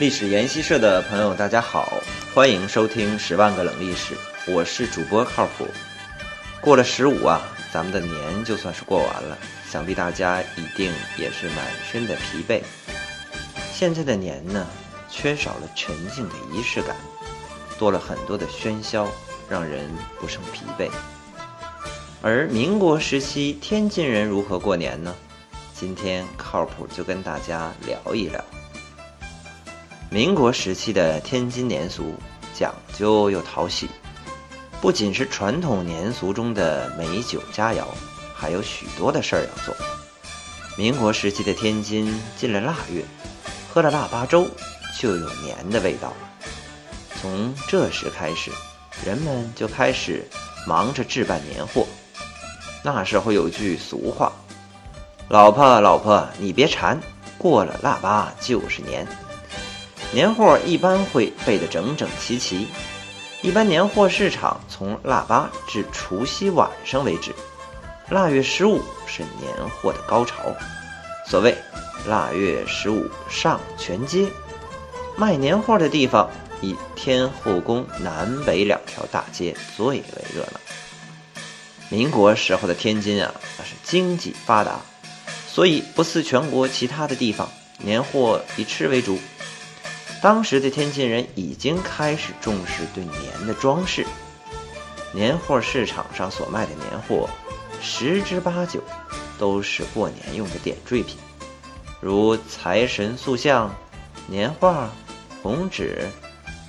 历史研习社的朋友，大家好，欢迎收听《十万个冷历史》，我是主播靠谱。过了十五啊，咱们的年就算是过完了，想必大家一定也是满身的疲惫。现在的年呢，缺少了沉静的仪式感，多了很多的喧嚣，让人不胜疲惫。而民国时期天津人如何过年呢？今天靠谱就跟大家聊一聊。民国时期的天津年俗讲究又讨喜，不仅是传统年俗中的美酒佳肴，还有许多的事儿要做。民国时期的天津进了腊月，喝了腊八粥就有年的味道了。从这时开始，人们就开始忙着置办年货。那时候有句俗话：“老婆老婆你别馋，过了腊八就是年。”年货一般会备得整整齐齐，一般年货市场从腊八至除夕晚上为止，腊月十五是年货的高潮。所谓腊月十五上全街，卖年货的地方以天后宫南北两条大街最为热闹。民国时候的天津啊，那是经济发达，所以不似全国其他的地方，年货以吃为主。当时的天津人已经开始重视对年的装饰，年货市场上所卖的年货，十之八九都是过年用的点缀品，如财神塑像、年画、红纸、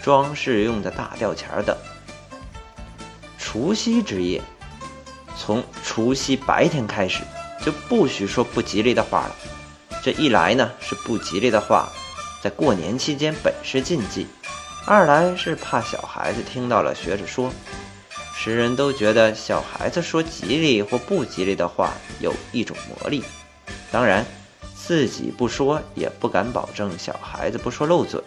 装饰用的大吊钱等。除夕之夜，从除夕白天开始，就不许说不吉利的话了。这一来呢，是不吉利的话。在过年期间本是禁忌，二来是怕小孩子听到了学着说，世人都觉得小孩子说吉利或不吉利的话有一种魔力。当然，自己不说也不敢保证小孩子不说漏嘴。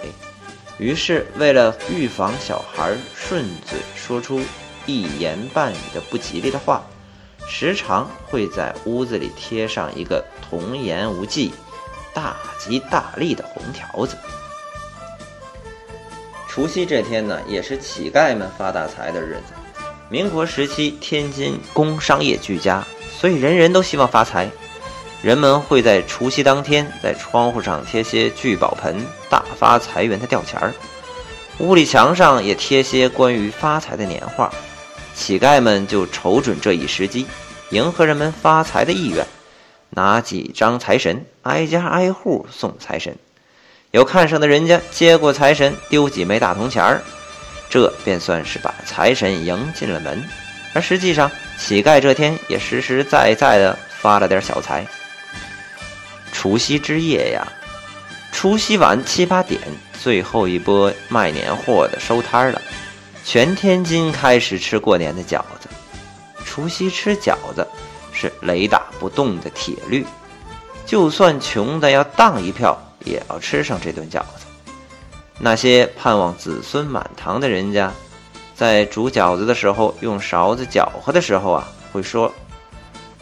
于是，为了预防小孩顺嘴说出一言半语的不吉利的话，时常会在屋子里贴上一个童言无忌。大吉大利的红条子。除夕这天呢，也是乞丐们发大财的日子。民国时期，天津工商业俱佳，所以人人都希望发财。人们会在除夕当天，在窗户上贴些聚宝盆、大发财源的吊钱儿，屋里墙上也贴些关于发财的年画。乞丐们就瞅准这一时机，迎合人们发财的意愿。拿几张财神，挨家挨户送财神。有看上的人家接过财神，丢几枚大铜钱儿，这便算是把财神迎进了门。而实际上，乞丐这天也实实在在的发了点小财。除夕之夜呀，除夕晚七八点，最后一波卖年货的收摊了，全天津开始吃过年的饺子。除夕吃饺子。是雷打不动的铁律，就算穷的要当一票，也要吃上这顿饺子。那些盼望子孙满堂的人家，在煮饺子的时候，用勺子搅和的时候啊，会说：“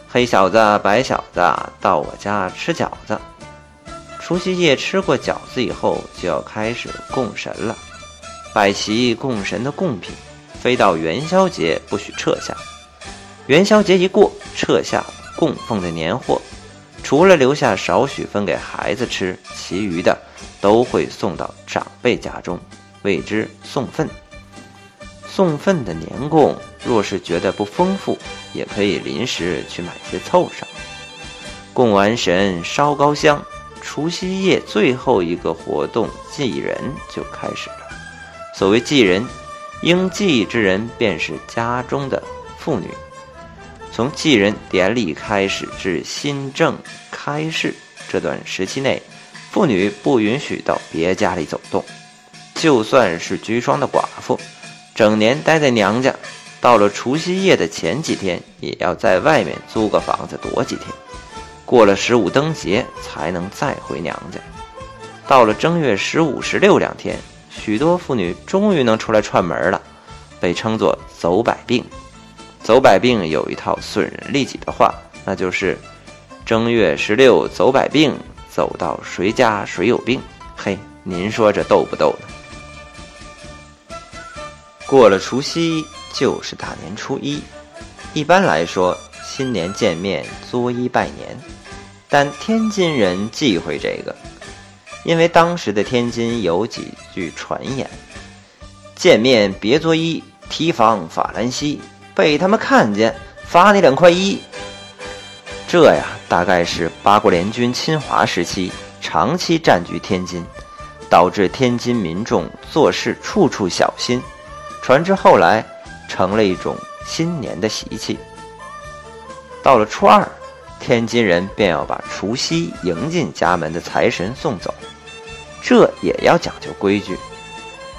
黑小子、白小子，到我家吃饺子。”除夕夜吃过饺子以后，就要开始供神了，摆席供神的贡品，非到元宵节不许撤下。元宵节一过，撤下供奉的年货，除了留下少许分给孩子吃，其余的都会送到长辈家中，谓之送份。送份的年贡，若是觉得不丰富，也可以临时去买些凑上。供完神，烧高香，除夕夜最后一个活动祭人就开始了。所谓祭人，应祭之人便是家中的妇女。从祭人典礼开始至新政开市这段时期内，妇女不允许到别家里走动。就算是居孀的寡妇，整年待在娘家，到了除夕夜的前几天，也要在外面租个房子躲几天。过了十五灯节，才能再回娘家。到了正月十五、十六两天，许多妇女终于能出来串门了，被称作走百病。走百病有一套损人利己的话，那就是“正月十六走百病，走到谁家谁有病”。嘿，您说这逗不逗呢？过了除夕就是大年初一，一般来说新年见面作揖拜年，但天津人忌讳这个，因为当时的天津有几句传言：见面别作揖，提防法兰西，被他们看见罚你两块一。这呀，大概是八国联军侵华时期长期占据天津。导致天津民众做事处处小心，传至后来成了一种新年的习气。到了初二，天津人便要把除夕迎进家门的财神送走，这也要讲究规矩。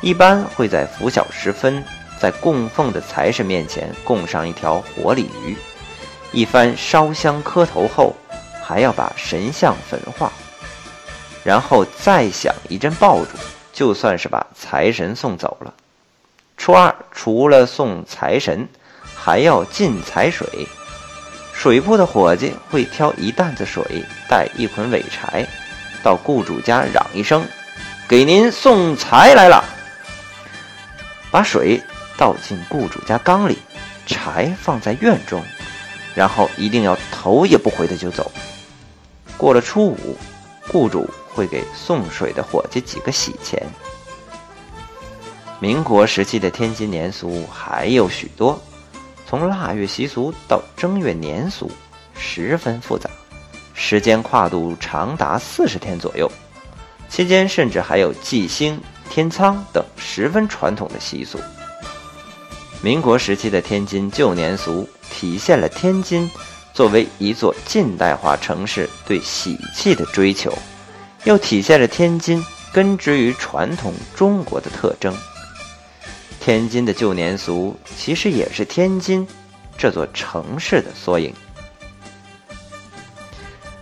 一般会在拂晓时分，在供奉的财神面前供上一条活鲤鱼，一番烧香磕头后，还要把神像焚化。然后再响一阵爆竹，就算是把财神送走了。初二除了送财神，还要进财水。水铺的伙计会挑一担子水，带一捆尾柴，到雇主家嚷一声：“给您送财来了。”把水倒进雇主家缸里，柴放在院中，然后一定要头也不回的就走。过了初五，雇主。会给送水的伙计几个喜钱。民国时期的天津年俗还有许多，从腊月习俗到正月年俗，十分复杂，时间跨度长达四十天左右，期间甚至还有祭星、天仓等十分传统的习俗。民国时期的天津旧年俗，体现了天津作为一座近代化城市对喜气的追求。又体现了天津根植于传统中国的特征。天津的旧年俗其实也是天津这座城市的缩影。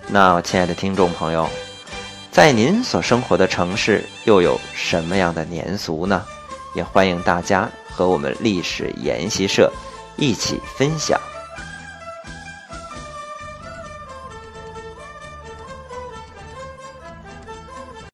那，亲爱的听众朋友，在您所生活的城市又有什么样的年俗呢？也欢迎大家和我们历史研习社一起分享。